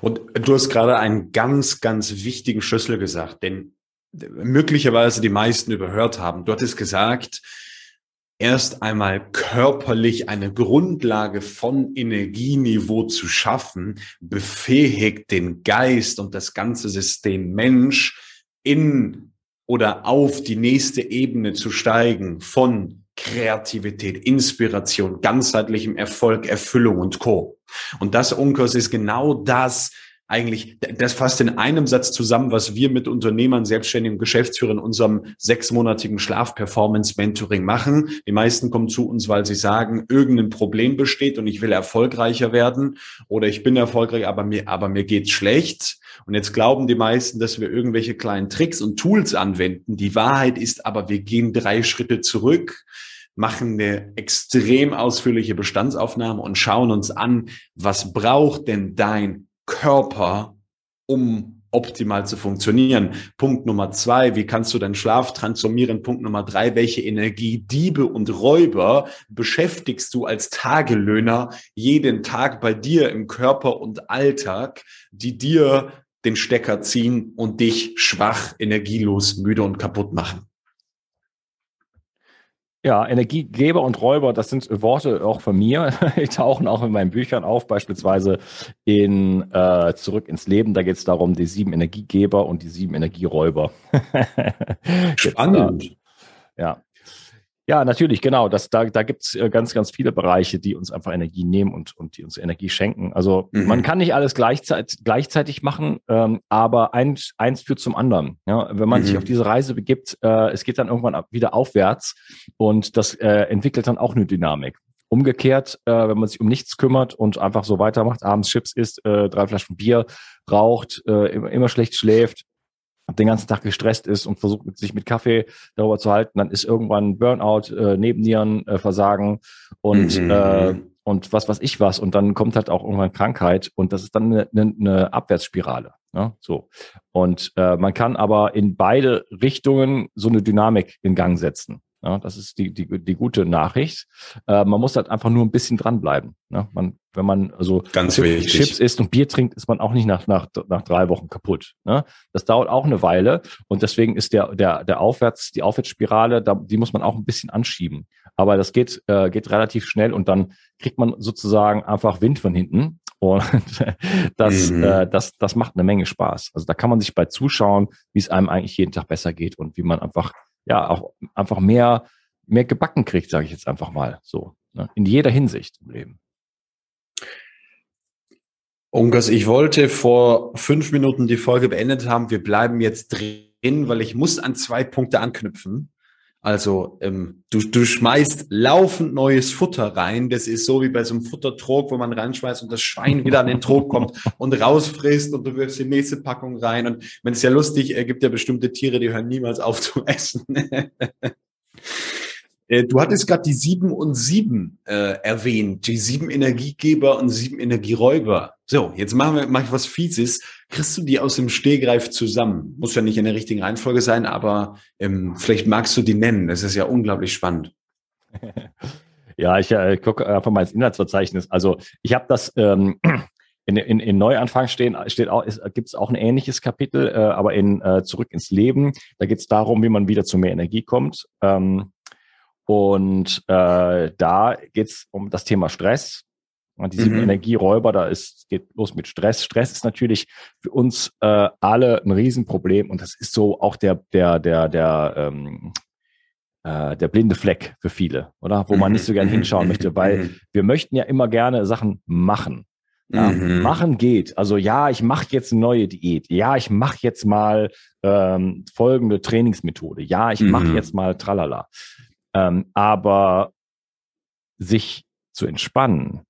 Und du hast gerade einen ganz, ganz wichtigen Schlüssel gesagt, den möglicherweise die meisten überhört haben. Du hattest gesagt, erst einmal körperlich eine Grundlage von Energieniveau zu schaffen, befähigt den Geist und das ganze System Mensch in oder auf die nächste Ebene zu steigen von Kreativität, Inspiration, ganzheitlichem Erfolg, Erfüllung und Co. Und das, Unkurs, ist genau das, eigentlich, das fasst in einem Satz zusammen, was wir mit Unternehmern, Selbstständigen, Geschäftsführern in unserem sechsmonatigen Schlaf-Performance-Mentoring machen. Die meisten kommen zu uns, weil sie sagen, irgendein Problem besteht und ich will erfolgreicher werden oder ich bin erfolgreich, aber mir, aber mir geht's schlecht. Und jetzt glauben die meisten, dass wir irgendwelche kleinen Tricks und Tools anwenden. Die Wahrheit ist aber, wir gehen drei Schritte zurück machen eine extrem ausführliche Bestandsaufnahme und schauen uns an, was braucht denn dein Körper, um optimal zu funktionieren. Punkt Nummer zwei, wie kannst du deinen Schlaf transformieren? Punkt Nummer drei, welche Energiediebe und Räuber beschäftigst du als Tagelöhner jeden Tag bei dir im Körper und Alltag, die dir den Stecker ziehen und dich schwach, energielos, müde und kaputt machen? Ja, Energiegeber und Räuber, das sind Worte auch von mir. Die tauchen auch in meinen Büchern auf, beispielsweise in äh, Zurück ins Leben. Da geht es darum, die sieben Energiegeber und die sieben Energieräuber. Spannend. ja. Ja, natürlich, genau. Das, da da gibt es äh, ganz, ganz viele Bereiche, die uns einfach Energie nehmen und, und die uns Energie schenken. Also mhm. man kann nicht alles gleichzeitig, gleichzeitig machen, ähm, aber eins, eins führt zum anderen. Ja? Wenn man mhm. sich auf diese Reise begibt, äh, es geht dann irgendwann wieder aufwärts und das äh, entwickelt dann auch eine Dynamik. Umgekehrt, äh, wenn man sich um nichts kümmert und einfach so weitermacht, abends Chips isst, äh, drei Flaschen Bier raucht, äh, immer, immer schlecht schläft, den ganzen Tag gestresst ist und versucht sich mit Kaffee darüber zu halten, dann ist irgendwann Burnout, äh, Nebennieren, äh, Versagen und mhm. äh, und was was ich was und dann kommt halt auch irgendwann Krankheit und das ist dann eine, eine, eine Abwärtsspirale. Ne? So und äh, man kann aber in beide Richtungen so eine Dynamik in Gang setzen. Ja, das ist die, die, die gute Nachricht. Äh, man muss halt einfach nur ein bisschen dranbleiben. Ne? Man, wenn man also Ganz Chips, Chips isst und Bier trinkt, ist man auch nicht nach, nach, nach drei Wochen kaputt. Ne? Das dauert auch eine Weile und deswegen ist der, der, der Aufwärts, die Aufwärtsspirale, da, die muss man auch ein bisschen anschieben. Aber das geht, äh, geht relativ schnell und dann kriegt man sozusagen einfach Wind von hinten. Und das, mhm. äh, das, das macht eine Menge Spaß. Also da kann man sich bei zuschauen, wie es einem eigentlich jeden Tag besser geht und wie man einfach ja auch einfach mehr, mehr gebacken kriegt, sage ich jetzt einfach mal so. Ne? In jeder Hinsicht im Leben. Unkas, ich wollte vor fünf Minuten die Folge beendet haben. Wir bleiben jetzt drin, weil ich muss an zwei Punkte anknüpfen. Also ähm, du, du schmeißt laufend neues Futter rein. Das ist so wie bei so einem Futtertrog, wo man reinschmeißt und das Schwein wieder an den Trog kommt und rausfrisst und du wirfst die nächste Packung rein. Und wenn es ja lustig, äh, gibt ja bestimmte Tiere, die hören niemals auf zu essen. Äh, du hattest gerade die sieben und sieben äh, erwähnt, die sieben Energiegeber und sieben Energieräuber. So, jetzt machen wir mach ich was Fieses. Kriegst du die aus dem Stehgreif zusammen? Muss ja nicht in der richtigen Reihenfolge sein, aber ähm, vielleicht magst du die nennen. Das ist ja unglaublich spannend. Ja, ich äh, gucke einfach mal ins Inhaltsverzeichnis. Also ich habe das ähm, in, in, in Neuanfang stehen, steht auch, gibt es auch ein ähnliches Kapitel, äh, aber in äh, Zurück ins Leben. Da geht es darum, wie man wieder zu mehr Energie kommt. Ähm, und äh, da geht es um das Thema Stress. Und diese mhm. Energieräuber, da ist, geht los mit Stress. Stress ist natürlich für uns äh, alle ein Riesenproblem. Und das ist so auch der, der, der, der, ähm, äh, der blinde Fleck für viele, oder? Wo man nicht so gerne mhm. hinschauen möchte, weil mhm. wir möchten ja immer gerne Sachen machen. Ja, mhm. Machen geht. Also ja, ich mache jetzt eine neue Diät. Ja, ich mache jetzt mal ähm, folgende Trainingsmethode. Ja, ich mache mhm. jetzt mal tralala. Ähm, aber sich zu entspannen,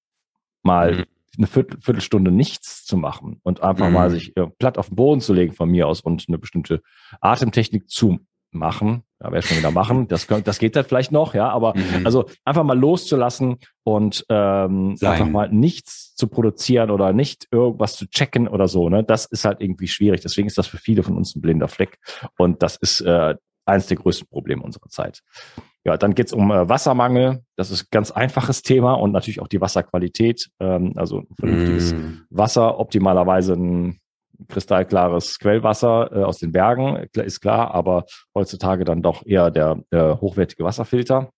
mal mhm. eine Viertel, Viertelstunde nichts zu machen und einfach mhm. mal sich platt auf den Boden zu legen von mir aus und eine bestimmte Atemtechnik zu machen, ja, werde ich schon wieder machen, das, das geht dann vielleicht noch, ja, aber mhm. also einfach mal loszulassen und ähm, einfach mal nichts zu produzieren oder nicht irgendwas zu checken oder so, ne, das ist halt irgendwie schwierig. Deswegen ist das für viele von uns ein blinder Fleck und das ist äh, eines der größten Probleme unserer Zeit. Ja, dann geht's um äh, Wassermangel. Das ist ein ganz einfaches Thema und natürlich auch die Wasserqualität. Ähm, also ein vernünftiges mm. Wasser, optimalerweise ein kristallklares Quellwasser äh, aus den Bergen, ist klar, aber heutzutage dann doch eher der äh, hochwertige Wasserfilter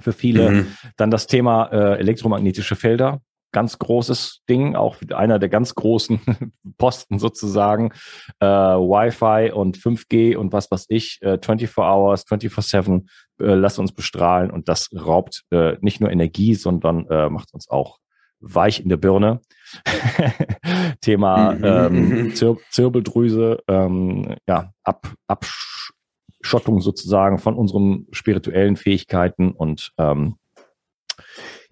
für viele. Mhm. Dann das Thema äh, elektromagnetische Felder ganz großes Ding, auch einer der ganz großen Posten sozusagen. Äh, Wi-Fi und 5G und was weiß ich, äh, 24 Hours, 24-7, äh, lasst uns bestrahlen und das raubt äh, nicht nur Energie, sondern äh, macht uns auch weich in der Birne. Thema mhm. ähm, Zir Zirbeldrüse, ähm, ja, Ab Abschottung sozusagen von unseren spirituellen Fähigkeiten und ähm,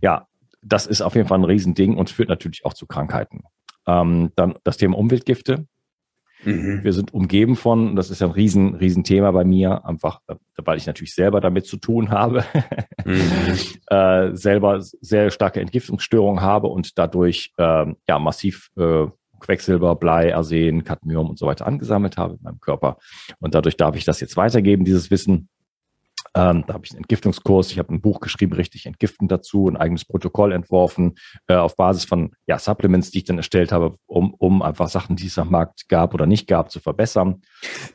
ja, das ist auf jeden Fall ein Riesending und führt natürlich auch zu Krankheiten. Ähm, dann das Thema Umweltgifte. Mhm. Wir sind umgeben von, das ist ja ein riesen, riesen Thema bei mir, einfach, äh, weil ich natürlich selber damit zu tun habe, mhm. äh, selber sehr starke Entgiftungsstörungen habe und dadurch äh, ja massiv äh, Quecksilber, Blei, Arsen, Cadmium und so weiter angesammelt habe in meinem Körper. Und dadurch darf ich das jetzt weitergeben, dieses Wissen. Ähm, da habe ich einen Entgiftungskurs, ich habe ein Buch geschrieben, richtig entgiften dazu, ein eigenes Protokoll entworfen, äh, auf Basis von ja, Supplements, die ich dann erstellt habe, um, um einfach Sachen, die es am Markt gab oder nicht gab, zu verbessern.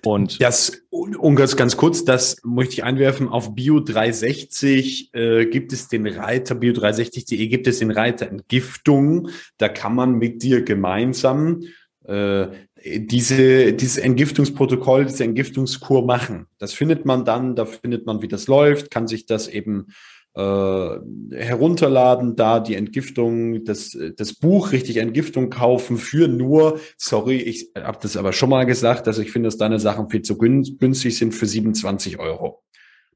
Und das, und ganz, ganz kurz, das möchte ich einwerfen, auf Bio360 äh, gibt es den Reiter, bio360.de gibt es den Reiter Entgiftung. Da kann man mit dir gemeinsam äh, diese, dieses Entgiftungsprotokoll, diese Entgiftungskur machen. Das findet man dann, da findet man, wie das läuft, kann sich das eben äh, herunterladen, da die Entgiftung, das, das Buch richtig Entgiftung kaufen für nur, sorry, ich habe das aber schon mal gesagt, dass ich finde, dass deine Sachen viel zu günstig sind für 27 Euro.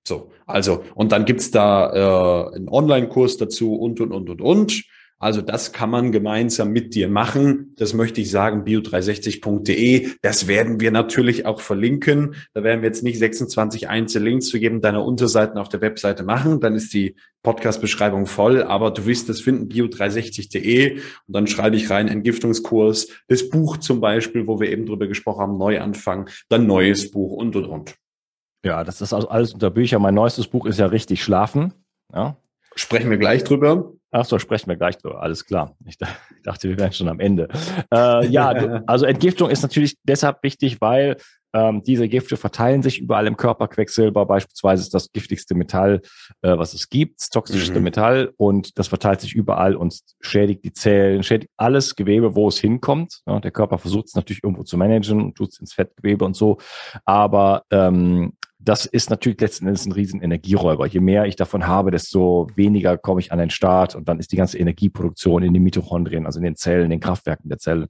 So, also, und dann gibt's da äh, einen Online-Kurs dazu und, und, und, und, und. Also das kann man gemeinsam mit dir machen. Das möchte ich sagen, bio360.de. Das werden wir natürlich auch verlinken. Da werden wir jetzt nicht 26 einzelne Links zu jedem deiner Unterseiten auf der Webseite machen. Dann ist die Podcast-Beschreibung voll. Aber du wirst das finden, bio360.de. Und dann schreibe ich rein Entgiftungskurs, das Buch zum Beispiel, wo wir eben drüber gesprochen haben, Neuanfang, dann neues Buch und, und, und. Ja, das ist also alles unter Bücher. Mein neuestes Buch ist ja richtig schlafen. Ja. Sprechen wir gleich drüber. Ach so, sprechen wir gleich drüber. Alles klar. Ich dachte, wir wären schon am Ende. Äh, ja, also Entgiftung ist natürlich deshalb wichtig, weil ähm, diese Gifte verteilen sich überall im Körper. Quecksilber beispielsweise ist das giftigste Metall, äh, was es gibt, das toxischste mhm. Metall und das verteilt sich überall und schädigt die Zellen, schädigt alles Gewebe, wo es hinkommt. Ja, der Körper versucht es natürlich irgendwo zu managen und tut es ins Fettgewebe und so. Aber ähm, das ist natürlich letzten Endes ein riesen Energieräuber. Je mehr ich davon habe, desto weniger komme ich an den Start und dann ist die ganze Energieproduktion in den Mitochondrien, also in den Zellen, den Kraftwerken der Zelle,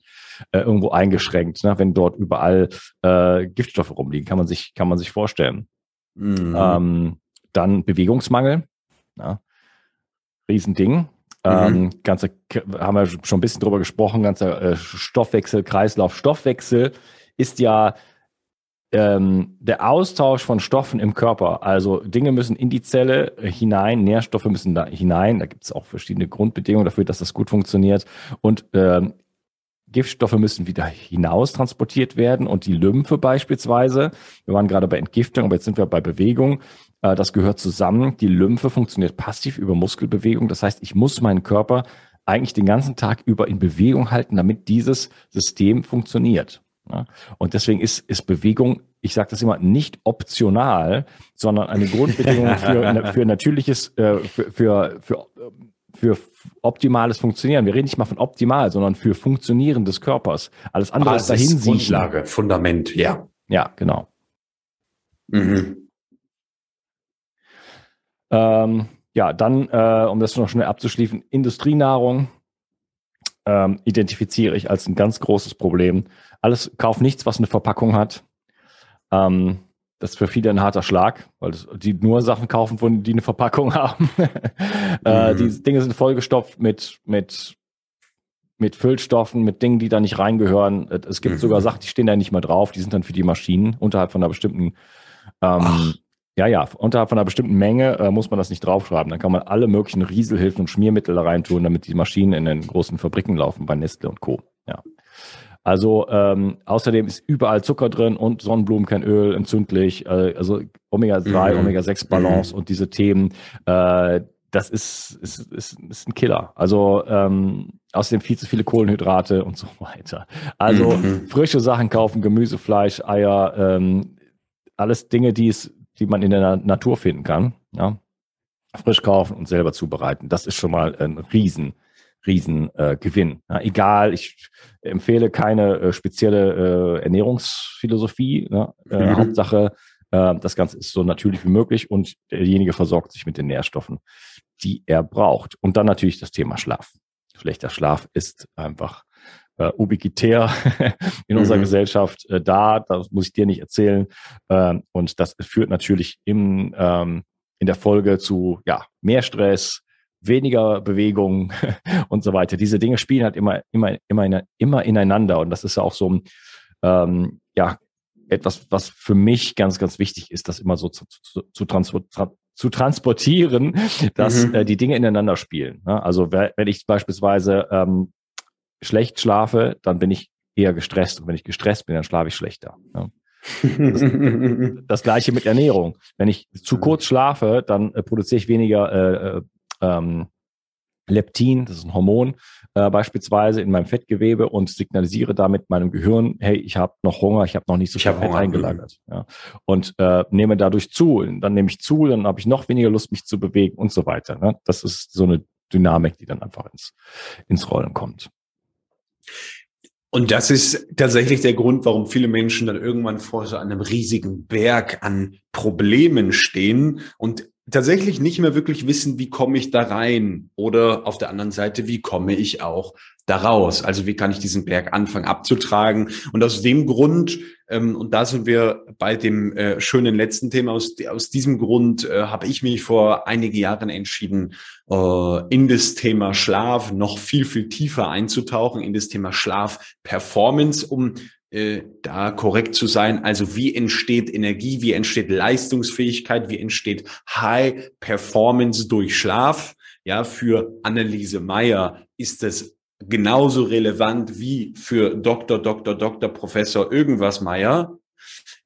äh, irgendwo eingeschränkt. Ne? Wenn dort überall äh, Giftstoffe rumliegen, kann man sich, kann man sich vorstellen. Mhm. Ähm, dann Bewegungsmangel. Ja? Riesending. Ähm, mhm. ganze, haben wir schon ein bisschen drüber gesprochen, ganzer äh, Stoffwechsel, Kreislauf, Stoffwechsel ist ja ähm, der Austausch von Stoffen im Körper, also Dinge müssen in die Zelle hinein, Nährstoffe müssen da hinein, da gibt es auch verschiedene Grundbedingungen dafür, dass das gut funktioniert. Und ähm, Giftstoffe müssen wieder hinaus transportiert werden und die Lymphe beispielsweise, wir waren gerade bei Entgiftung, aber jetzt sind wir bei Bewegung, äh, das gehört zusammen. Die Lymphe funktioniert passiv über Muskelbewegung, das heißt, ich muss meinen Körper eigentlich den ganzen Tag über in Bewegung halten, damit dieses System funktioniert. Und deswegen ist, ist Bewegung, ich sage das immer, nicht optional, sondern eine Grundbedingung für, für natürliches, äh, für, für, für, für optimales Funktionieren. Wir reden nicht mal von optimal, sondern für Funktionieren des Körpers. Alles andere Basis, ist dahin Grundlage, Fundament, ja. Ja, genau. Mhm. Ähm, ja, dann, äh, um das noch schnell abzuschließen, Industrienahrung ähm, identifiziere ich als ein ganz großes Problem. Alles, kauf nichts, was eine Verpackung hat. Ähm, das ist für viele ein harter Schlag, weil die nur Sachen kaufen, die eine Verpackung haben. äh, mhm. Die Dinge sind vollgestopft mit, mit, mit Füllstoffen, mit Dingen, die da nicht reingehören. Es gibt mhm. sogar Sachen, die stehen da nicht mehr drauf, die sind dann für die Maschinen unterhalb von einer bestimmten ähm, ja, ja, unterhalb von einer bestimmten Menge äh, muss man das nicht draufschreiben. Dann kann man alle möglichen Rieselhilfen und Schmiermittel da reintun, damit die Maschinen in den großen Fabriken laufen, bei Nestle und Co. Ja. Also ähm, außerdem ist überall Zucker drin und Sonnenblumenkernöl entzündlich, äh, also Omega-3, mhm. Omega-6-Balance mhm. und diese Themen. Äh, das ist, ist, ist, ist ein Killer. Also ähm, außerdem viel zu viele Kohlenhydrate und so weiter. Also mhm. frische Sachen kaufen, Gemüse, Fleisch, Eier, ähm, alles Dinge, die es, die man in der Natur finden kann. Ja? Frisch kaufen und selber zubereiten. Das ist schon mal ein riesen, riesen äh, Gewinn. Ja, egal, ich empfehle keine äh, spezielle äh, Ernährungsphilosophie. Ne? Äh, mhm. Hauptsache, äh, das Ganze ist so natürlich wie möglich und derjenige versorgt sich mit den Nährstoffen, die er braucht. Und dann natürlich das Thema Schlaf. Schlechter Schlaf ist einfach äh, ubiquitär in unserer mhm. Gesellschaft äh, da. Das muss ich dir nicht erzählen. Ähm, und das führt natürlich im, ähm, in der Folge zu ja, mehr Stress, weniger Bewegung und so weiter. Diese Dinge spielen halt immer, immer, immer, immer ineinander. Und das ist ja auch so ein, ähm, ja, etwas, was für mich ganz, ganz wichtig ist, das immer so zu, zu, zu, transport, zu transportieren, dass mhm. äh, die Dinge ineinander spielen. Ne? Also wenn ich beispielsweise ähm, schlecht schlafe, dann bin ich eher gestresst. Und wenn ich gestresst bin, dann schlafe ich schlechter. Ne? Das, das, gleiche mit Ernährung. Wenn ich zu kurz schlafe, dann äh, produziere ich weniger äh, äh ähm, Leptin, das ist ein Hormon, äh, beispielsweise in meinem Fettgewebe und signalisiere damit meinem Gehirn, hey, ich habe noch Hunger, ich habe noch nicht so viel Fett Hunger. eingelagert. Ja. Und äh, nehme dadurch zu. Dann nehme ich zu, dann habe ich noch weniger Lust, mich zu bewegen und so weiter. Ne? Das ist so eine Dynamik, die dann einfach ins, ins Rollen kommt. Und das ist tatsächlich der Grund, warum viele Menschen dann irgendwann vor so einem riesigen Berg an Problemen stehen und tatsächlich nicht mehr wirklich wissen, wie komme ich da rein oder auf der anderen Seite, wie komme ich auch daraus? Also wie kann ich diesen Berg anfangen abzutragen? Und aus dem Grund, ähm, und da sind wir bei dem äh, schönen letzten Thema, aus, aus diesem Grund äh, habe ich mich vor einigen Jahren entschieden, äh, in das Thema Schlaf noch viel, viel tiefer einzutauchen, in das Thema Schlaf Performance, um äh, da korrekt zu sein. Also wie entsteht Energie, wie entsteht Leistungsfähigkeit, wie entsteht High Performance durch Schlaf. Ja, für Anneliese Meyer ist das genauso relevant wie für Dr. Dr. Dr. Professor irgendwas Meyer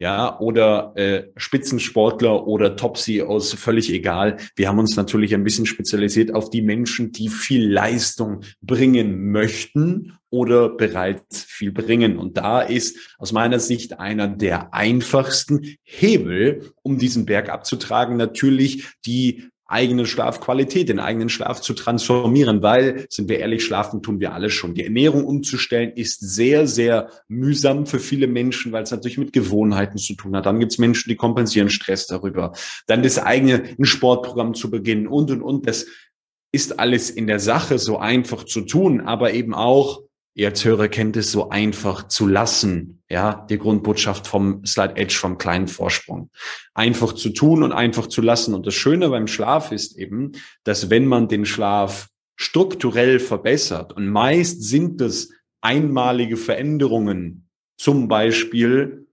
ja, oder äh, Spitzensportler oder Top-CEOs, völlig egal. Wir haben uns natürlich ein bisschen spezialisiert auf die Menschen, die viel Leistung bringen möchten oder bereits viel bringen. Und da ist aus meiner Sicht einer der einfachsten Hebel, um diesen Berg abzutragen, natürlich die eigene Schlafqualität, den eigenen Schlaf zu transformieren, weil, sind wir ehrlich, schlafen tun wir alle schon. Die Ernährung umzustellen ist sehr, sehr mühsam für viele Menschen, weil es natürlich mit Gewohnheiten zu tun hat. Dann gibt es Menschen, die kompensieren Stress darüber. Dann das eigene ein Sportprogramm zu beginnen und, und, und. Das ist alles in der Sache so einfach zu tun, aber eben auch ihr als Hörer kennt es, so einfach zu lassen. Ja, die Grundbotschaft vom Slide Edge, vom kleinen Vorsprung. Einfach zu tun und einfach zu lassen. Und das Schöne beim Schlaf ist eben, dass wenn man den Schlaf strukturell verbessert, und meist sind das einmalige Veränderungen, zum Beispiel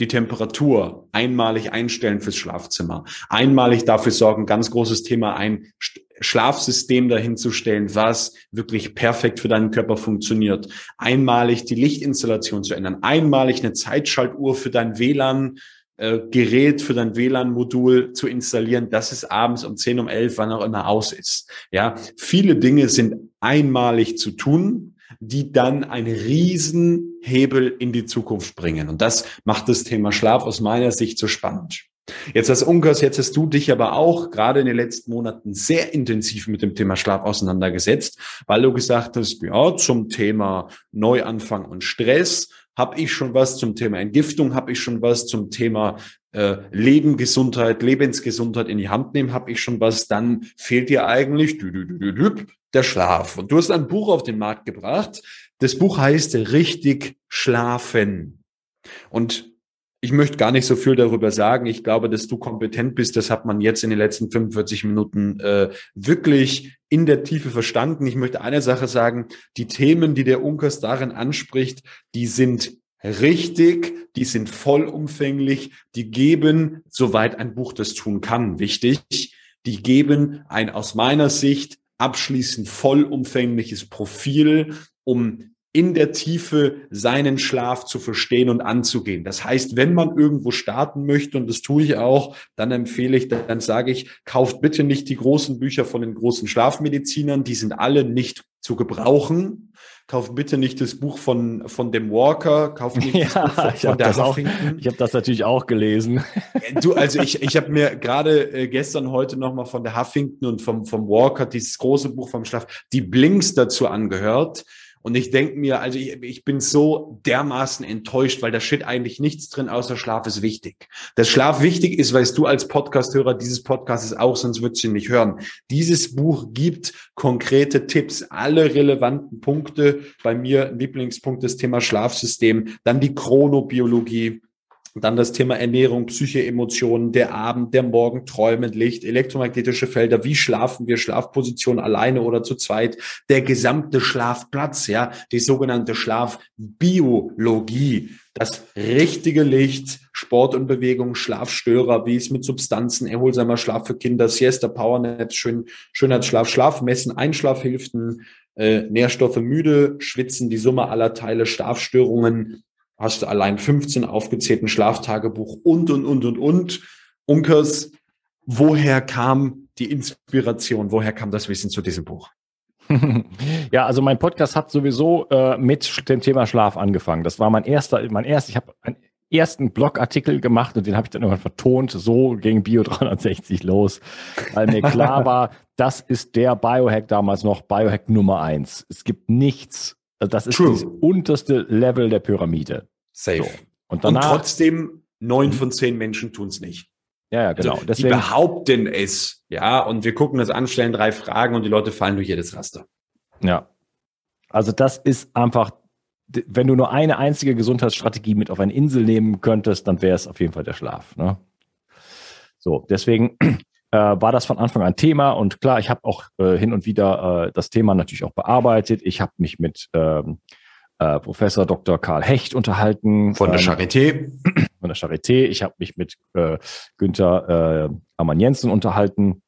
die Temperatur einmalig einstellen fürs Schlafzimmer, einmalig dafür sorgen, ganz großes Thema, ein Schlafsystem dahinzustellen, was wirklich perfekt für deinen Körper funktioniert. Einmalig die Lichtinstallation zu ändern, einmalig eine Zeitschaltuhr für dein WLAN äh, Gerät für dein WLAN-Modul zu installieren, dass es abends um 10, um 11, wann auch immer aus ist. Ja, viele Dinge sind einmalig zu tun, die dann einen Riesenhebel in die Zukunft bringen. Und das macht das Thema Schlaf aus meiner Sicht so spannend. Jetzt als Unkas, jetzt hast du dich aber auch gerade in den letzten Monaten sehr intensiv mit dem Thema Schlaf auseinandergesetzt, weil du gesagt hast, ja, zum Thema Neuanfang und Stress habe ich schon was, zum Thema Entgiftung habe ich schon was, zum Thema äh, Leben, Gesundheit, Lebensgesundheit in die Hand nehmen habe ich schon was, dann fehlt dir eigentlich dü, dü, dü, der Schlaf. Und du hast ein Buch auf den Markt gebracht. Das Buch heißt Richtig schlafen. Und ich möchte gar nicht so viel darüber sagen. Ich glaube, dass du kompetent bist. Das hat man jetzt in den letzten 45 Minuten äh, wirklich in der Tiefe verstanden. Ich möchte eine Sache sagen. Die Themen, die der Unkas darin anspricht, die sind richtig, die sind vollumfänglich, die geben, soweit ein Buch das tun kann, wichtig, die geben ein aus meiner Sicht abschließend vollumfängliches Profil, um in der Tiefe seinen Schlaf zu verstehen und anzugehen. Das heißt, wenn man irgendwo starten möchte, und das tue ich auch, dann empfehle ich, dann sage ich, kauft bitte nicht die großen Bücher von den großen Schlafmedizinern, die sind alle nicht zu gebrauchen. Kauft bitte nicht das Buch von, von dem Walker, kauft nicht ja, das Buch von, von der Huffington. Auch, ich habe das natürlich auch gelesen. Du, also ich, ich habe mir gerade äh, gestern, heute nochmal von der Huffington und vom, vom Walker dieses große Buch vom Schlaf, die Blinks dazu angehört. Und ich denke mir, also ich, ich bin so dermaßen enttäuscht, weil da steht eigentlich nichts drin, außer Schlaf ist wichtig. Dass Schlaf wichtig ist, weißt du als Podcasthörer dieses Podcasts auch, sonst würdest du ihn nicht hören. Dieses Buch gibt konkrete Tipps, alle relevanten Punkte. Bei mir Lieblingspunkt das Thema Schlafsystem, dann die Chronobiologie, dann das Thema Ernährung, Psyche, Emotionen, der Abend, der Morgen, Träumen, Licht, elektromagnetische Felder, wie schlafen wir, Schlafposition alleine oder zu zweit, der gesamte Schlafplatz, ja, die sogenannte Schlafbiologie, das richtige Licht, Sport und Bewegung, Schlafstörer, wie es mit Substanzen, erholsamer Schlaf für Kinder, Siesta, Powernap, Schön, Schönheitsschlaf, Schlafmessen, Einschlafhilfen, äh, Nährstoffe müde, Schwitzen, die Summe aller Teile, Schlafstörungen, hast du allein 15 aufgezählten Schlaftagebuch und, und, und, und, und. Unkers, woher kam die Inspiration, woher kam das Wissen zu diesem Buch? ja, also mein Podcast hat sowieso äh, mit dem Thema Schlaf angefangen. Das war mein erster, mein erster, ich habe einen ersten Blogartikel gemacht und den habe ich dann irgendwann vertont. So ging Bio 360 los, weil mir klar war, das ist der Biohack damals noch, Biohack Nummer eins. Es gibt nichts, also das ist True. das unterste Level der Pyramide. Safe. So. Und, danach, und trotzdem neun mhm. von zehn Menschen tun es nicht. Ja, ja, genau. Also, Deswegen, die behaupten es, ja, und wir gucken das an, stellen drei Fragen und die Leute fallen durch jedes Raster. Ja. Also das ist einfach, wenn du nur eine einzige Gesundheitsstrategie mit auf eine Insel nehmen könntest, dann wäre es auf jeden Fall der Schlaf. Ne? So, deswegen äh, war das von Anfang an Thema und klar, ich habe auch äh, hin und wieder äh, das Thema natürlich auch bearbeitet. Ich habe mich mit ähm, äh, Professor Dr. Karl Hecht unterhalten. Von der ähm, Charité. Von der Charité. Ich habe mich mit äh, Günther äh, Amann Jensen unterhalten.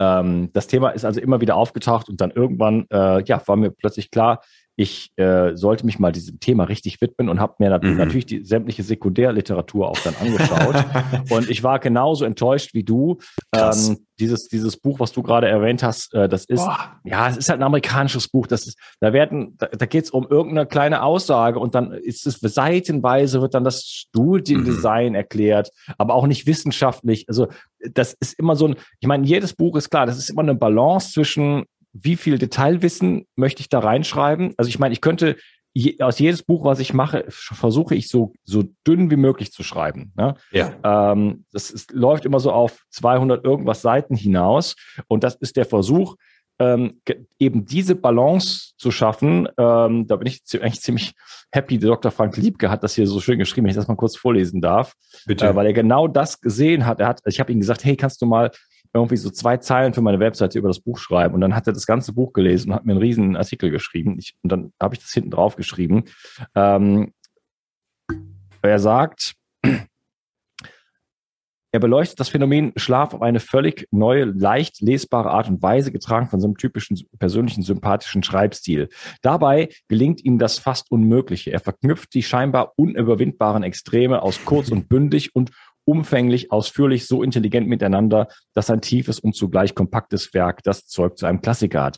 Ähm, das Thema ist also immer wieder aufgetaucht und dann irgendwann äh, ja, war mir plötzlich klar, ich äh, sollte mich mal diesem Thema richtig widmen und habe mir nat mhm. natürlich die sämtliche Sekundärliteratur auch dann angeschaut. und ich war genauso enttäuscht wie du. Ähm, dieses, dieses Buch, was du gerade erwähnt hast, äh, das ist, Boah. ja, es ist halt ein amerikanisches Buch. Das ist, da werden, da, da geht es um irgendeine kleine Aussage und dann ist es seitenweise wird dann das Studiendesign mhm. erklärt, aber auch nicht wissenschaftlich. Also das ist immer so ein, ich meine, jedes Buch ist klar, das ist immer eine Balance zwischen wie viel Detailwissen möchte ich da reinschreiben? Also ich meine, ich könnte je, aus jedes Buch, was ich mache, versuche ich so, so dünn wie möglich zu schreiben. Ne? Ja. Ähm, das ist, läuft immer so auf 200 irgendwas Seiten hinaus. Und das ist der Versuch, ähm, eben diese Balance zu schaffen. Ähm, da bin ich eigentlich ziemlich happy. Dr. Frank Liebke hat das hier so schön geschrieben, wenn ich das mal kurz vorlesen darf. Bitte. Äh, weil er genau das gesehen hat. Er hat, ich habe ihm gesagt, hey, kannst du mal irgendwie so zwei Zeilen für meine Webseite über das Buch schreiben. Und dann hat er das ganze Buch gelesen und hat mir einen riesen Artikel geschrieben. Ich, und dann habe ich das hinten drauf geschrieben. Ähm, er sagt, er beleuchtet das Phänomen Schlaf auf eine völlig neue, leicht lesbare Art und Weise, getragen von seinem typischen persönlichen, sympathischen Schreibstil. Dabei gelingt ihm das fast Unmögliche. Er verknüpft die scheinbar unüberwindbaren Extreme aus kurz und bündig und umfänglich, ausführlich, so intelligent miteinander, dass ein tiefes und zugleich kompaktes Werk das Zeug zu einem Klassiker hat.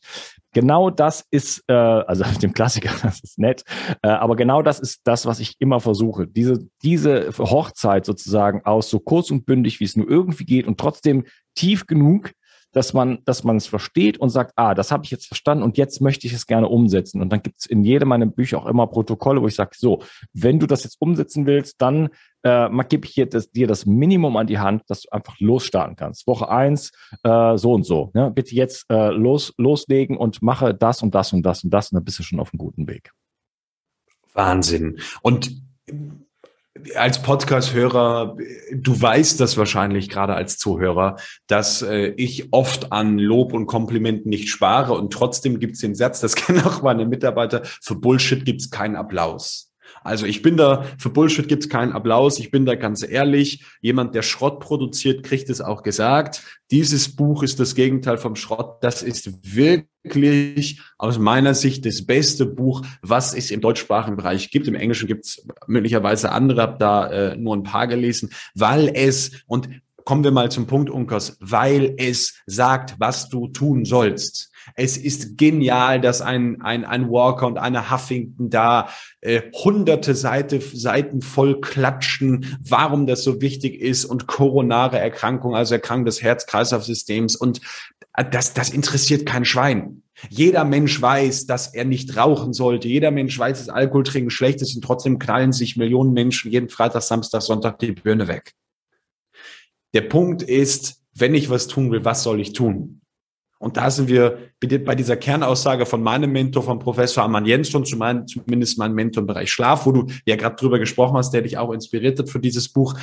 Genau das ist, äh, also dem Klassiker, das ist nett, äh, aber genau das ist das, was ich immer versuche. Diese, diese Hochzeit sozusagen aus so kurz und bündig, wie es nur irgendwie geht und trotzdem tief genug, dass man, dass man es versteht und sagt, ah, das habe ich jetzt verstanden und jetzt möchte ich es gerne umsetzen. Und dann gibt es in jedem meiner Bücher auch immer Protokolle, wo ich sage, so, wenn du das jetzt umsetzen willst, dann äh, gebe ich dir das, dir das Minimum an die Hand, dass du einfach losstarten kannst. Woche eins, äh, so und so. Ne? Bitte jetzt äh, los, loslegen und mache das und das und das und das und dann bist du schon auf einem guten Weg. Wahnsinn. Und als Podcast-Hörer, du weißt das wahrscheinlich gerade als Zuhörer, dass äh, ich oft an Lob und Komplimenten nicht spare und trotzdem gibt es den Satz, das kennen auch meine Mitarbeiter, für Bullshit gibt es keinen Applaus. Also ich bin da, für Bullshit gibt's keinen Applaus, ich bin da ganz ehrlich. Jemand, der Schrott produziert, kriegt es auch gesagt. Dieses Buch ist das Gegenteil vom Schrott. Das ist wirklich aus meiner Sicht das beste Buch, was es im deutschsprachigen Bereich gibt. Im Englischen gibt's möglicherweise andere, habe da äh, nur ein paar gelesen, weil es, und kommen wir mal zum Punkt, Unkers, weil es sagt, was du tun sollst. Es ist genial, dass ein, ein, ein Walker und eine Huffington da äh, hunderte Seite, Seiten voll klatschen, warum das so wichtig ist und koronare Erkrankung, also Erkrankung des Herz-Kreislauf-Systems. Und äh, das, das interessiert kein Schwein. Jeder Mensch weiß, dass er nicht rauchen sollte. Jeder Mensch weiß, dass Alkohol trinken schlecht ist und trotzdem knallen sich Millionen Menschen jeden Freitag, Samstag, Sonntag die Birne weg. Der Punkt ist, wenn ich was tun will, was soll ich tun? Und da sind wir bei dieser Kernaussage von meinem Mentor, von Professor Arman Jensson, zumindest mein Mentor im Bereich Schlaf, wo du ja gerade drüber gesprochen hast, der dich auch inspiriert hat für dieses Buch.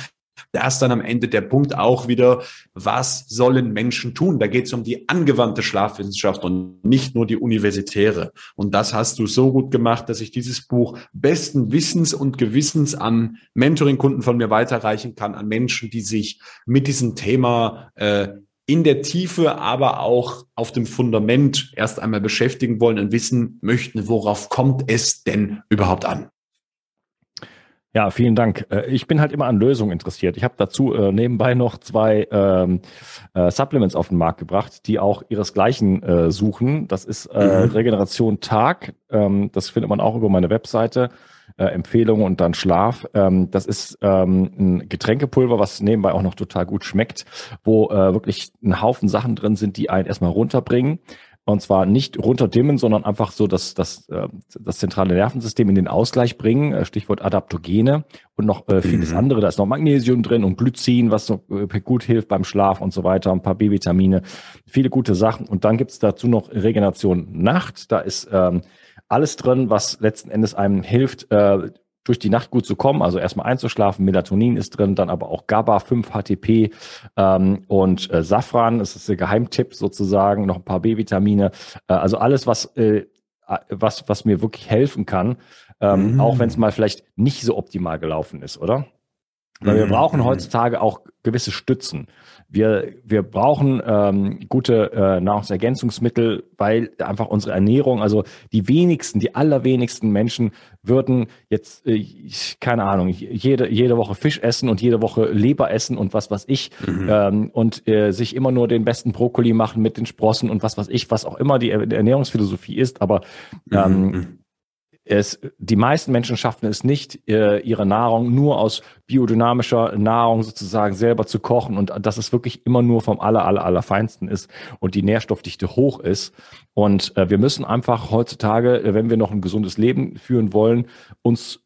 Da ist dann am Ende der Punkt auch wieder, was sollen Menschen tun? Da geht es um die angewandte Schlafwissenschaft und nicht nur die universitäre. Und das hast du so gut gemacht, dass ich dieses Buch besten Wissens und Gewissens an Mentoring-Kunden von mir weiterreichen kann, an Menschen, die sich mit diesem Thema äh, in der Tiefe, aber auch auf dem Fundament erst einmal beschäftigen wollen und wissen möchten, worauf kommt es denn überhaupt an? Ja, vielen Dank. Äh, ich bin halt immer an Lösungen interessiert. Ich habe dazu äh, nebenbei noch zwei ähm, äh, Supplements auf den Markt gebracht, die auch ihresgleichen äh, suchen. Das ist äh, mhm. Regeneration Tag. Ähm, das findet man auch über meine Webseite äh, Empfehlungen und dann Schlaf. Ähm, das ist ähm, ein Getränkepulver, was nebenbei auch noch total gut schmeckt, wo äh, wirklich ein Haufen Sachen drin sind, die einen erstmal runterbringen. Und zwar nicht runterdimmen, sondern einfach so das, das, äh, das zentrale Nervensystem in den Ausgleich bringen. Äh, Stichwort Adaptogene und noch äh, vieles mhm. andere. Da ist noch Magnesium drin und Glycin, was so gut hilft beim Schlaf und so weiter. Ein paar B-Vitamine, viele gute Sachen. Und dann gibt's dazu noch Regeneration Nacht. Da ist ähm, alles drin, was letzten Endes einem hilft, äh, durch die Nacht gut zu kommen, also erstmal einzuschlafen. Melatonin ist drin, dann aber auch GABA, 5 HTP ähm, und äh, Safran, das ist der Geheimtipp sozusagen, noch ein paar B-Vitamine. Äh, also alles, was, äh, was, was mir wirklich helfen kann, ähm, mm. auch wenn es mal vielleicht nicht so optimal gelaufen ist, oder? Weil wir mhm. brauchen mhm. heutzutage auch gewisse Stützen. Wir, wir brauchen ähm, gute äh, Nahrungsergänzungsmittel, weil einfach unsere Ernährung, also die wenigsten, die allerwenigsten Menschen würden jetzt, äh, keine Ahnung, jede, jede Woche Fisch essen und jede Woche Leber essen und was was ich mhm. ähm, und äh, sich immer nur den besten Brokkoli machen mit den Sprossen und was was ich, was auch immer die Ernährungsphilosophie ist. Aber ähm, mhm es, die meisten Menschen schaffen es nicht, äh, ihre Nahrung nur aus biodynamischer Nahrung sozusagen selber zu kochen und dass es wirklich immer nur vom aller, aller, aller Feinsten ist und die Nährstoffdichte hoch ist. Und äh, wir müssen einfach heutzutage, äh, wenn wir noch ein gesundes Leben führen wollen, uns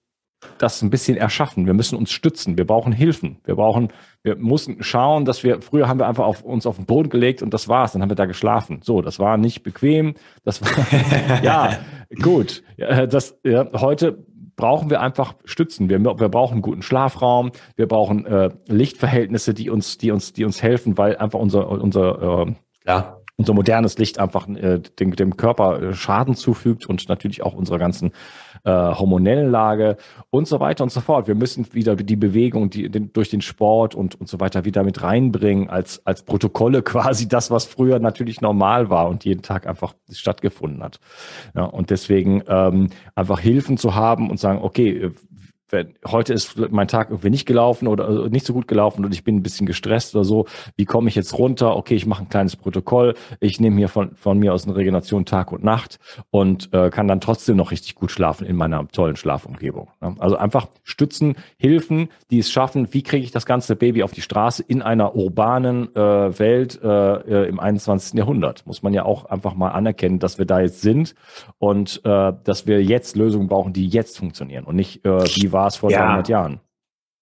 das ein bisschen erschaffen. Wir müssen uns stützen. Wir brauchen Hilfen. Wir brauchen, wir mussten schauen, dass wir, früher haben wir einfach auf uns auf den Boden gelegt und das war's. Dann haben wir da geschlafen. So, das war nicht bequem. Das war, ja, gut. Ja, das, ja, heute brauchen wir einfach Stützen. Wir, wir brauchen einen guten Schlafraum. Wir brauchen äh, Lichtverhältnisse, die uns, die uns, die uns helfen, weil einfach unser, unser, äh, ja, unser modernes Licht einfach äh, dem, dem Körper äh, Schaden zufügt und natürlich auch unserer ganzen äh, hormonellen Lage und so weiter und so fort. Wir müssen wieder die Bewegung die, den, durch den Sport und, und so weiter wieder mit reinbringen als, als Protokolle quasi das, was früher natürlich normal war und jeden Tag einfach stattgefunden hat. Ja, und deswegen ähm, einfach Hilfen zu haben und sagen, okay, wenn, heute ist mein Tag irgendwie nicht gelaufen oder nicht so gut gelaufen und ich bin ein bisschen gestresst oder so. Wie komme ich jetzt runter? Okay, ich mache ein kleines Protokoll. Ich nehme hier von, von mir aus eine Regeneration Tag und Nacht und äh, kann dann trotzdem noch richtig gut schlafen in meiner tollen Schlafumgebung. Ne? Also einfach Stützen, Hilfen, die es schaffen. Wie kriege ich das ganze Baby auf die Straße in einer urbanen äh, Welt äh, äh im 21. Jahrhundert? Muss man ja auch einfach mal anerkennen, dass wir da jetzt sind und äh, dass wir jetzt Lösungen brauchen, die jetzt funktionieren und nicht äh, wie war war es vor ja. 300 Jahren.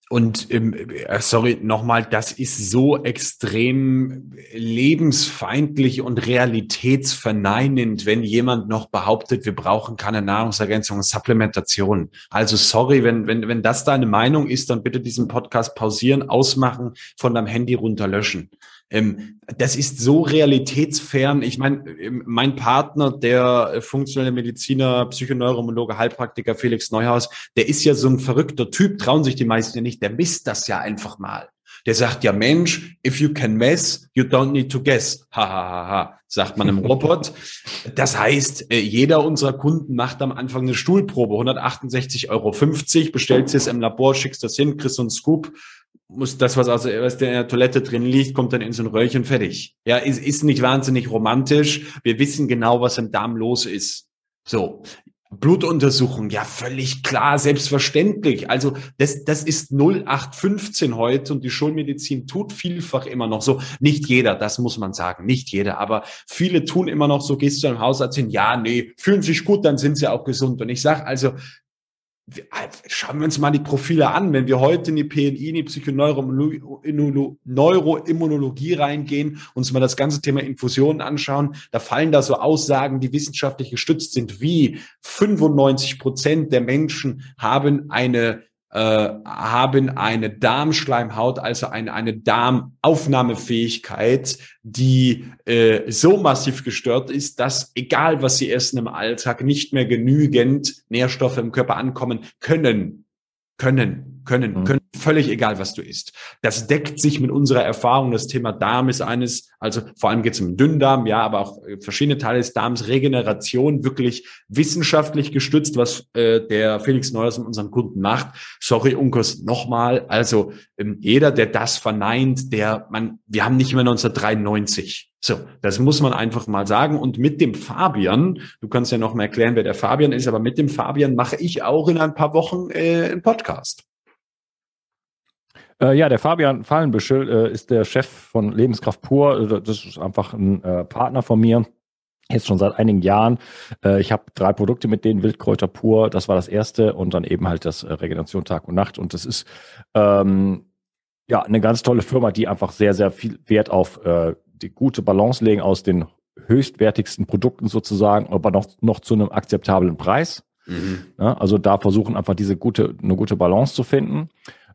Und ähm, äh, sorry, nochmal, das ist so extrem lebensfeindlich und realitätsverneinend, wenn jemand noch behauptet, wir brauchen keine Nahrungsergänzung, Supplementation. Also sorry, wenn, wenn, wenn das deine Meinung ist, dann bitte diesen Podcast pausieren, ausmachen, von deinem Handy runterlöschen. Ähm, das ist so realitätsfern. Ich meine, ähm, mein Partner, der äh, funktionelle Mediziner, Psychoneuromologe, Heilpraktiker Felix Neuhaus, der ist ja so ein verrückter Typ, trauen sich die meisten ja nicht. Der misst das ja einfach mal. Der sagt ja, Mensch, if you can mess, you don't need to guess. Ha, ha, ha, ha, sagt man im Robot. Das heißt, äh, jeder unserer Kunden macht am Anfang eine Stuhlprobe, 168,50 Euro, bestellt sie es im Labor, schickst das hin, kriegst so einen Scoop, muss das, was also was in der Toilette drin liegt, kommt dann in so ein Röhrchen fertig. Ja, ist, ist nicht wahnsinnig romantisch. Wir wissen genau, was im Darm los ist. So. Blutuntersuchung, ja, völlig klar, selbstverständlich. Also das, das ist 0815 heute und die Schulmedizin tut vielfach immer noch so. Nicht jeder, das muss man sagen, nicht jeder, aber viele tun immer noch so, gehst du einem Hausarzt hin, ja, nee, fühlen sich gut, dann sind sie auch gesund. Und ich sage also, schauen wir uns mal die Profile an. Wenn wir heute in die PNI, in die Psychoneuroimmunologie reingehen, uns mal das ganze Thema Infusionen anschauen, da fallen da so Aussagen, die wissenschaftlich gestützt sind, wie 95 Prozent der Menschen haben eine äh, haben eine Darmschleimhaut, also eine, eine Darmaufnahmefähigkeit, die äh, so massiv gestört ist, dass egal was sie essen im Alltag, nicht mehr genügend Nährstoffe im Körper ankommen können. Können können, mhm. können, völlig egal, was du isst. Das deckt sich mit unserer Erfahrung. Das Thema Darm ist eines, also vor allem geht es um Dünndarm, ja, aber auch äh, verschiedene Teile des Darms, Regeneration, wirklich wissenschaftlich gestützt, was äh, der Felix Neuers mit unseren Kunden macht. Sorry, Unkos, nochmal. Also ähm, jeder, der das verneint, der, man, wir haben nicht mehr 1993. So, das muss man einfach mal sagen. Und mit dem Fabian, du kannst ja noch mal erklären, wer der Fabian ist, aber mit dem Fabian mache ich auch in ein paar Wochen äh, einen Podcast. Äh, ja, der Fabian Fallenbüschel äh, ist der Chef von Lebenskraft pur. Äh, das ist einfach ein äh, Partner von mir. Jetzt schon seit einigen Jahren. Äh, ich habe drei Produkte mit denen, Wildkräuter pur, das war das erste und dann eben halt das äh, Regeneration Tag und Nacht. Und das ist ähm, ja eine ganz tolle Firma, die einfach sehr, sehr viel Wert auf die gute Balance legen aus den höchstwertigsten Produkten sozusagen, aber noch, noch zu einem akzeptablen Preis. Mhm. Ja, also da versuchen einfach diese gute, eine gute Balance zu finden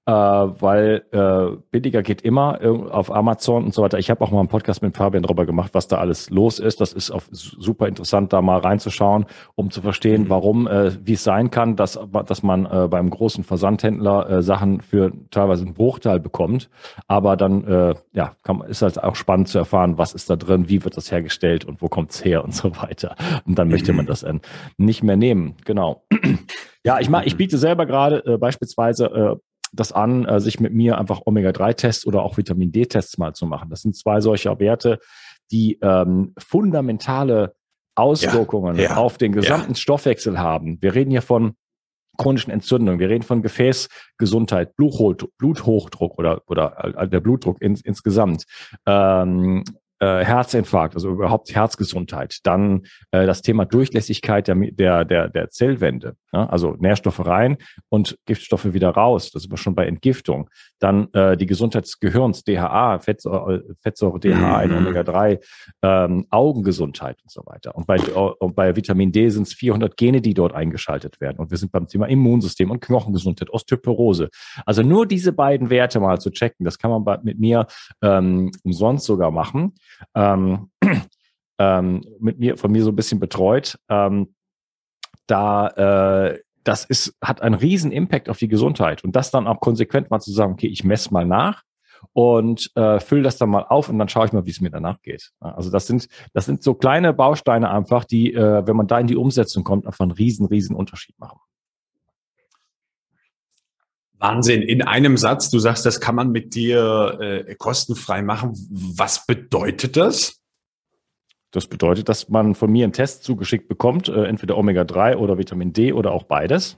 äh, weil äh, billiger geht immer auf Amazon und so weiter. Ich habe auch mal einen Podcast mit Fabian darüber gemacht, was da alles los ist. Das ist auch super interessant, da mal reinzuschauen, um zu verstehen, mhm. warum, äh, wie es sein kann, dass, dass man äh, beim großen Versandhändler äh, Sachen für teilweise einen Bruchteil bekommt. Aber dann äh, ja, kann, ist halt auch spannend zu erfahren, was ist da drin, wie wird das hergestellt und wo kommt's her und so weiter. Und dann möchte man das äh, nicht mehr nehmen. Genau. Ja, ich, mach, ich biete selber gerade äh, beispielsweise äh, das an, äh, sich mit mir einfach Omega-3-Tests oder auch Vitamin D-Tests mal zu machen. Das sind zwei solcher Werte, die ähm, fundamentale Auswirkungen ja, ja, auf den gesamten ja. Stoffwechsel haben. Wir reden hier von chronischen Entzündungen, wir reden von Gefäßgesundheit, Bluthochdruck oder, oder äh, der Blutdruck ins, insgesamt, ähm, äh, Herzinfarkt, also überhaupt Herzgesundheit. Dann äh, das Thema Durchlässigkeit der, der, der, der Zellwände, ja? also Nährstoffe rein und Giftstoffe wieder raus. Das ist aber schon bei Entgiftung. Dann äh, die Gesundheit des Gehirns, DHA, Fettsäure, Fettsäure DHA, mhm. Omega-3, ähm, Augengesundheit und so weiter. Und bei, und bei Vitamin D sind es 400 Gene, die dort eingeschaltet werden. Und wir sind beim Thema Immunsystem und Knochengesundheit, Osteoporose. Also nur diese beiden Werte mal zu checken, das kann man bei, mit mir ähm, umsonst sogar machen ähm, ähm, mit mir, von mir so ein bisschen betreut. Ähm, da äh, das ist, hat einen riesen Impact auf die Gesundheit. Und das dann auch konsequent mal zu sagen, okay, ich messe mal nach und äh, fülle das dann mal auf und dann schaue ich mal, wie es mir danach geht. Also das sind, das sind so kleine Bausteine einfach, die, äh, wenn man da in die Umsetzung kommt, einfach einen riesen, riesen Unterschied machen. Wahnsinn. In einem Satz, du sagst, das kann man mit dir äh, kostenfrei machen. Was bedeutet das? Das bedeutet, dass man von mir einen Test zugeschickt bekommt, äh, entweder Omega-3 oder Vitamin D oder auch beides.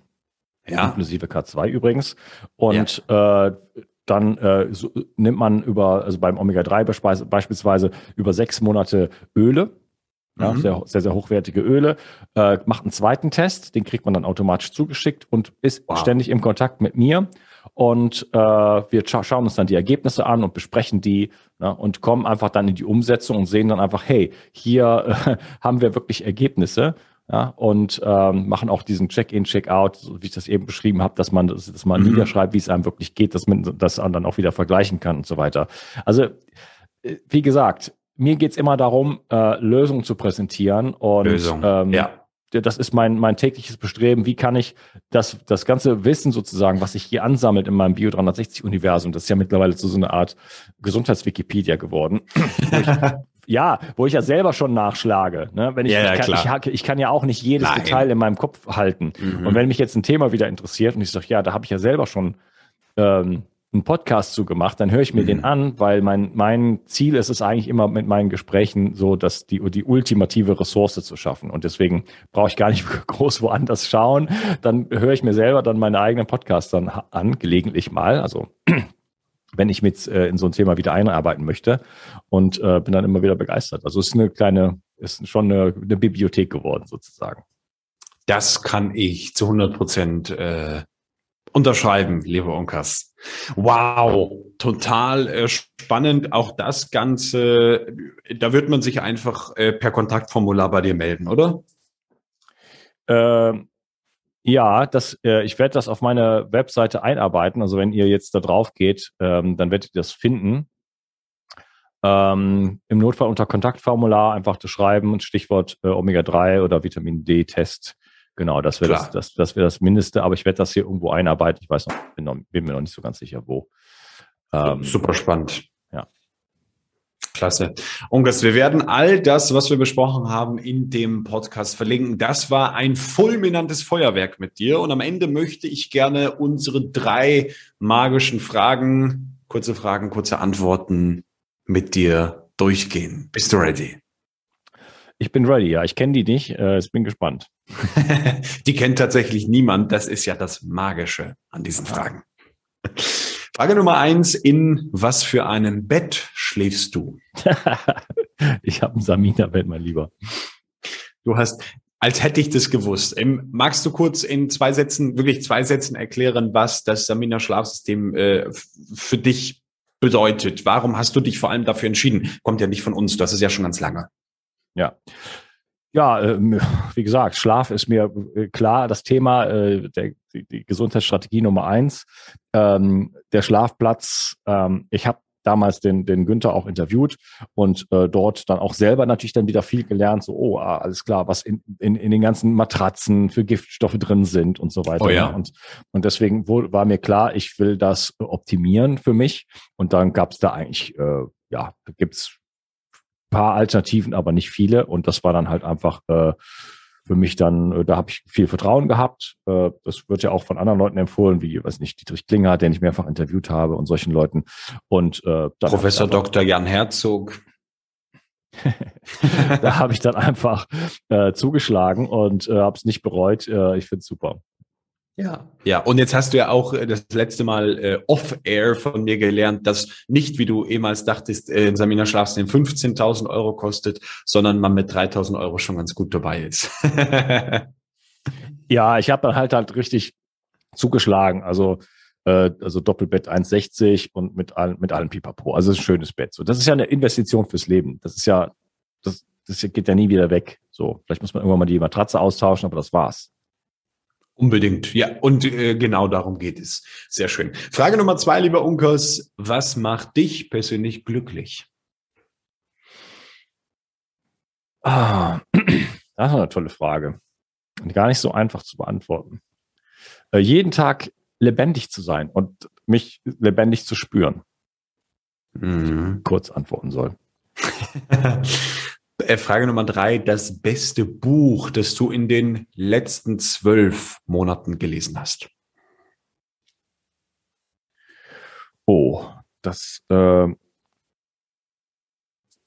Ja. Inklusive K2 übrigens. Und ja. äh, dann äh, so, nimmt man über, also beim Omega-3 beispielsweise über sechs Monate Öle, ja, mhm. sehr, sehr, sehr hochwertige Öle, äh, macht einen zweiten Test, den kriegt man dann automatisch zugeschickt und ist wow. ständig im Kontakt mit mir. Und äh, wir scha schauen uns dann die Ergebnisse an und besprechen die ne, und kommen einfach dann in die Umsetzung und sehen dann einfach, hey, hier äh, haben wir wirklich Ergebnisse. Ja, und ähm, machen auch diesen Check-in, Check-out, so wie ich das eben beschrieben habe, dass man das, das mal mhm. niederschreibt, wie es einem wirklich geht, dass man das dann auch wieder vergleichen kann und so weiter. Also wie gesagt, mir geht's immer darum, äh, Lösungen zu präsentieren. Und Lösung, ähm, ja. Das ist mein, mein tägliches Bestreben. Wie kann ich das, das ganze Wissen sozusagen, was sich hier ansammelt in meinem Bio 360-Universum, das ist ja mittlerweile zu so einer Art Gesundheitswikipedia geworden. wo ich, ja, wo ich ja selber schon nachschlage. Ne? Wenn ich, Ja, ich, kann, ich, ich kann ja auch nicht jedes Nein. Detail in meinem Kopf halten. Mhm. Und wenn mich jetzt ein Thema wieder interessiert und ich sage, ja, da habe ich ja selber schon ähm, einen Podcast zu gemacht, dann höre ich mir Mhm. den an, weil mein, mein Ziel ist es eigentlich immer mit meinen Gesprächen so, dass die, die ultimative Ressource zu schaffen. Und deswegen brauche ich gar nicht groß woanders schauen. Dann höre ich mir selber dann meine eigenen Podcasts dann an, gelegentlich mal. Also wenn ich mit äh, in so ein Thema wieder einarbeiten möchte und äh, bin dann immer wieder begeistert. Also es ist eine kleine, ist schon eine, eine Bibliothek geworden sozusagen. Das kann ich zu 100 Prozent äh, unterschreiben, lieber Unkas. Wow, total äh, spannend. Auch das Ganze, da wird man sich einfach äh, per Kontaktformular bei dir melden, oder? Ähm, ja, das, äh, ich werde das auf meine Webseite einarbeiten. Also wenn ihr jetzt da drauf geht, ähm, dann werdet ihr das finden. Ähm, Im Notfall unter Kontaktformular einfach das schreiben Stichwort äh, Omega-3 oder Vitamin D-Test. Genau, das wäre das, das, das, wär das Mindeste, aber ich werde das hier irgendwo einarbeiten. Ich weiß noch, bin, noch, bin mir noch nicht so ganz sicher, wo. Ähm, Super spannend. ja. Klasse. Unkas, wir werden all das, was wir besprochen haben, in dem Podcast verlinken. Das war ein fulminantes Feuerwerk mit dir. Und am Ende möchte ich gerne unsere drei magischen Fragen, kurze Fragen, kurze Antworten mit dir durchgehen. Bist du ready? Ich bin ready, ja. Ich kenne die nicht. Äh, ich bin gespannt. Die kennt tatsächlich niemand. Das ist ja das Magische an diesen Fragen. Frage Nummer eins. In was für einem Bett schläfst du? ich habe ein Samina-Bett, mein Lieber. Du hast, als hätte ich das gewusst. Ähm, magst du kurz in zwei Sätzen, wirklich zwei Sätzen erklären, was das Samina Schlafsystem äh, für dich bedeutet? Warum hast du dich vor allem dafür entschieden? Kommt ja nicht von uns, das ist ja schon ganz lange. Ja. Ja, ähm, wie gesagt, Schlaf ist mir äh, klar das Thema, äh, der, die, die Gesundheitsstrategie Nummer eins. Ähm, der Schlafplatz, ähm, ich habe damals den, den Günther auch interviewt und äh, dort dann auch selber natürlich dann wieder viel gelernt, so, oh, ah, alles klar, was in, in, in den ganzen Matratzen für Giftstoffe drin sind und so weiter. Oh ja. Und, und deswegen wurde, war mir klar, ich will das optimieren für mich. Und dann gab es da eigentlich, äh, ja, da gibt's paar Alternativen, aber nicht viele. Und das war dann halt einfach äh, für mich dann, äh, da habe ich viel Vertrauen gehabt. Äh, das wird ja auch von anderen Leuten empfohlen, wie, weiß nicht, Dietrich Klinger, den ich mehrfach interviewt habe und solchen Leuten. Und äh, Professor Dr. Jan Herzog. da habe ich dann einfach äh, zugeschlagen und äh, habe es nicht bereut. Äh, ich finde es super. Ja. Ja, und jetzt hast du ja auch äh, das letzte Mal äh, off-air von mir gelernt, dass nicht, wie du ehemals dachtest, äh, ein Samina Schlafsystem 15.000 Euro kostet, sondern man mit 3.000 Euro schon ganz gut dabei ist. Ja, ich habe dann halt halt richtig zugeschlagen. Also äh, also Doppelbett 1,60 und mit allen mit allem Pipapo. Also es ist ein schönes Bett. So, das ist ja eine Investition fürs Leben. Das ist ja das das geht ja nie wieder weg. So, vielleicht muss man irgendwann mal die Matratze austauschen, aber das war's. Unbedingt, ja. Und äh, genau darum geht es. Sehr schön. Frage Nummer zwei, lieber Unkers. Was macht dich persönlich glücklich? Ah, das ist eine tolle Frage. Und gar nicht so einfach zu beantworten. Äh, jeden Tag lebendig zu sein und mich lebendig zu spüren. Mhm. Kurz antworten soll. Äh, Frage Nummer drei. Das beste Buch, das du in den letzten zwölf Monaten gelesen hast. Oh, das, äh,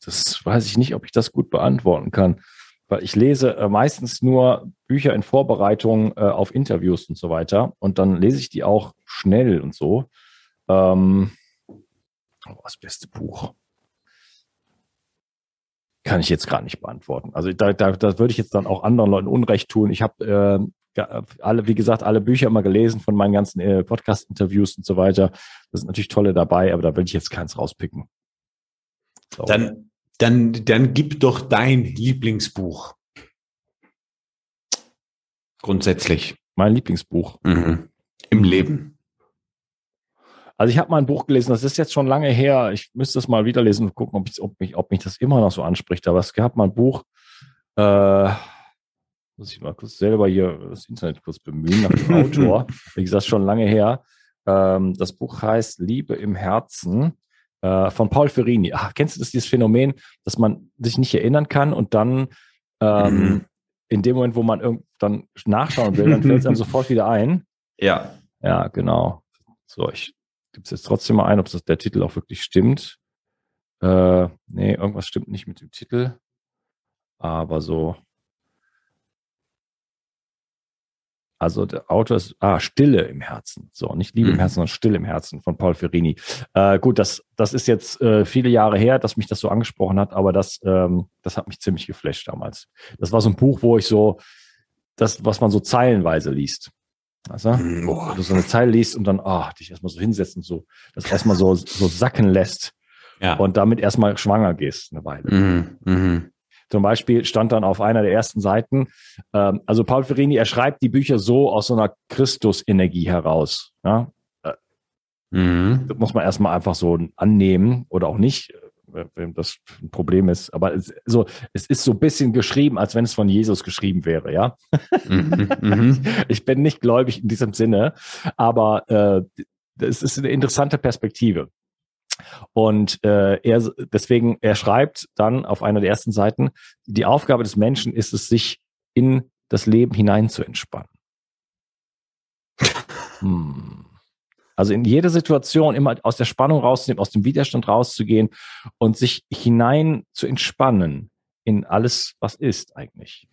das weiß ich nicht, ob ich das gut beantworten kann, weil ich lese äh, meistens nur Bücher in Vorbereitung äh, auf Interviews und so weiter und dann lese ich die auch schnell und so. Ähm, oh, das beste Buch kann ich jetzt gerade nicht beantworten. Also da, da, da würde ich jetzt dann auch anderen Leuten Unrecht tun. Ich habe äh, alle, wie gesagt, alle Bücher immer gelesen von meinen ganzen äh, Podcast-Interviews und so weiter. Da sind natürlich tolle dabei, aber da will ich jetzt keins rauspicken. So. Dann, dann, dann gib doch dein Lieblingsbuch. Grundsätzlich. mein Lieblingsbuch. Mhm. Im Leben. Also ich habe mal ein Buch gelesen, das ist jetzt schon lange her. Ich müsste es mal wieder lesen und gucken, ob, ich, ob, mich, ob mich das immer noch so anspricht. Aber es gab mal ein Buch, äh, muss ich mal kurz selber hier das Internet kurz bemühen nach dem Autor. Wie gesagt, schon lange her. Ähm, das Buch heißt Liebe im Herzen äh, von Paul Ferrini. Ach, kennst du das, dieses Phänomen, dass man sich nicht erinnern kann und dann ähm, mhm. in dem Moment, wo man dann nachschauen will, dann fällt es einem sofort wieder ein? Ja. Ja, genau. So, ich gebe es jetzt trotzdem mal ein, ob das, der Titel auch wirklich stimmt. Äh, nee, irgendwas stimmt nicht mit dem Titel. Aber so, Also der Autor ist ah, Stille im Herzen. So, nicht Liebe mhm. im Herzen, sondern Stille im Herzen von Paul Ferrini. Äh, gut, das, das ist jetzt äh, viele Jahre her, dass mich das so angesprochen hat, aber das, ähm, das hat mich ziemlich geflasht damals. Das war so ein Buch, wo ich so, das, was man so zeilenweise liest. Weißt du? Mhm, Wo du so eine Zeile liest und dann, ah, oh, dich erstmal so hinsetzt und so, das erstmal so, so sacken lässt. Ja. Und damit erstmal schwanger gehst eine Weile. Mhm. Mhm. Zum Beispiel stand dann auf einer der ersten Seiten, ähm, also Paul Ferrini, er schreibt die Bücher so aus so einer Christus-Energie heraus. Ja? Äh, mhm. Das muss man erstmal einfach so annehmen oder auch nicht, äh, wenn das ein Problem ist. Aber es, so, es ist so ein bisschen geschrieben, als wenn es von Jesus geschrieben wäre, ja. Mhm. mhm. Ich bin nicht gläubig in diesem Sinne, aber äh, es ist eine interessante Perspektive. Und äh, er deswegen, er schreibt dann auf einer der ersten Seiten, die Aufgabe des Menschen ist es, sich in das Leben hinein zu entspannen. Hm. Also in jede Situation immer aus der Spannung rauszunehmen, aus dem Widerstand rauszugehen und sich hinein zu entspannen in alles, was ist eigentlich.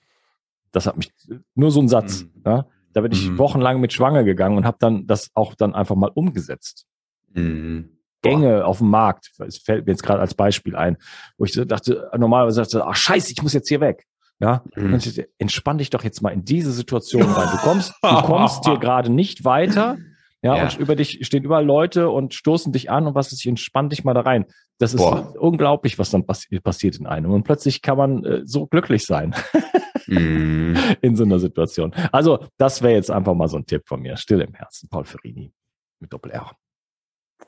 Das hat mich nur so ein Satz. Mhm. Ja? Da bin ich mhm. wochenlang mit schwanger gegangen und habe dann das auch dann einfach mal umgesetzt. Mhm. Gänge auf dem Markt, es fällt mir jetzt gerade als Beispiel ein, wo ich dachte, normalerweise dachte, ach scheiße, ich muss jetzt hier weg. Ja, mhm. ich, entspann dich doch jetzt mal in diese Situation rein. Du kommst, du kommst hier gerade nicht weiter. Ja, ja, und über dich stehen überall Leute und stoßen dich an und was ist, ich entspann dich mal da rein. Das ist Boah. unglaublich, was dann passi passiert in einem. Und plötzlich kann man äh, so glücklich sein mm. in so einer Situation. Also, das wäre jetzt einfach mal so ein Tipp von mir. Still im Herzen, Paul Ferrini mit Doppel-R.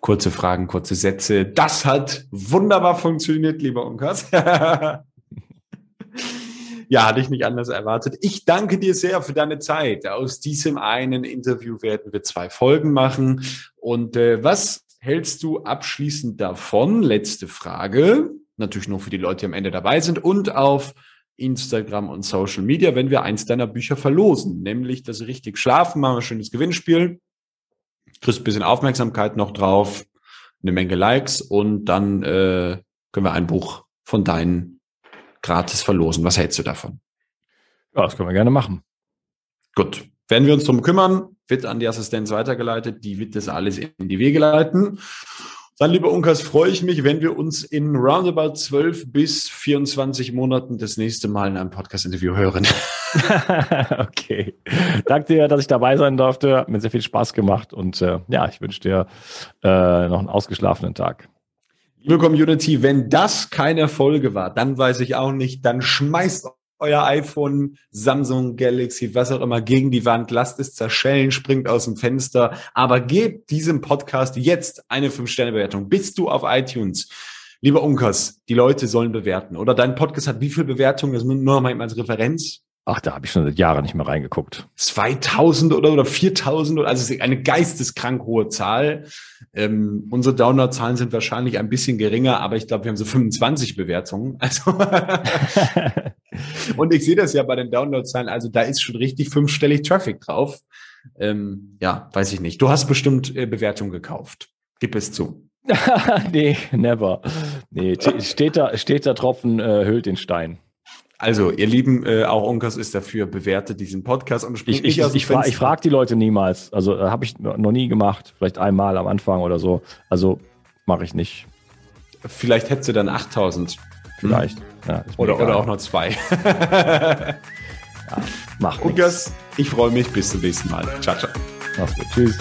Kurze Fragen, kurze Sätze. Das hat wunderbar funktioniert, lieber Unkas. ja, hatte ich nicht anders erwartet. Ich danke dir sehr für deine Zeit. Aus diesem einen Interview werden wir zwei Folgen machen. Und äh, was hältst du abschließend davon? Letzte Frage. Natürlich nur für die Leute, die am Ende dabei sind und auf Instagram und Social Media, wenn wir eins deiner Bücher verlosen, nämlich das richtig schlafen, machen wir ein schönes Gewinnspiel kriegst ein bisschen Aufmerksamkeit noch drauf, eine Menge Likes und dann äh, können wir ein Buch von deinen gratis verlosen. Was hältst du davon? Ja, das können wir gerne machen. Gut. Werden wir uns drum kümmern, wird an die Assistenz weitergeleitet, die wird das alles in die Wege leiten. Dann, lieber Unkas, freue ich mich, wenn wir uns in roundabout 12 bis 24 Monaten das nächste Mal in einem Podcast-Interview hören. okay. Danke dir, dass ich dabei sein durfte. Hat mir sehr viel Spaß gemacht und äh, ja, ich wünsche dir äh, noch einen ausgeschlafenen Tag. Liebe Community, wenn das keine Folge war, dann weiß ich auch nicht, dann schmeißt euer iPhone, Samsung Galaxy, was auch immer, gegen die Wand, lasst es zerschellen, springt aus dem Fenster, aber gebt diesem Podcast jetzt eine 5-Sterne-Bewertung. Bist du auf iTunes? Lieber Unkas, die Leute sollen bewerten. Oder dein Podcast hat wie viele Bewertungen? Das nur noch mal als Referenz. Ach, da habe ich schon seit Jahren nicht mehr reingeguckt. 2000 oder, oder 4000 oder, also eine geisteskrank hohe Zahl. Ähm, unsere Download-Zahlen sind wahrscheinlich ein bisschen geringer, aber ich glaube, wir haben so 25 Bewertungen. Also und ich sehe das ja bei den Download-Zahlen, also da ist schon richtig fünfstellig Traffic drauf. Ähm, ja, weiß ich nicht. Du hast bestimmt äh, Bewertungen gekauft. Gib es zu. nee, never. Nee, steht da, steht da Tropfen äh, hüllt den Stein. Also, ihr Lieben, äh, auch Unkas ist dafür, bewertet diesen Podcast und ich, ich, Ich, ich frage die Leute niemals. Also, äh, habe ich noch nie gemacht. Vielleicht einmal am Anfang oder so. Also, mache ich nicht. Vielleicht hättest du dann 8000. Vielleicht. Hm. Ja, oder, oder auch noch zwei. ja, mach Unkas, ich freue mich. Bis zum nächsten Mal. Ciao, ciao. Mach's gut. Tschüss.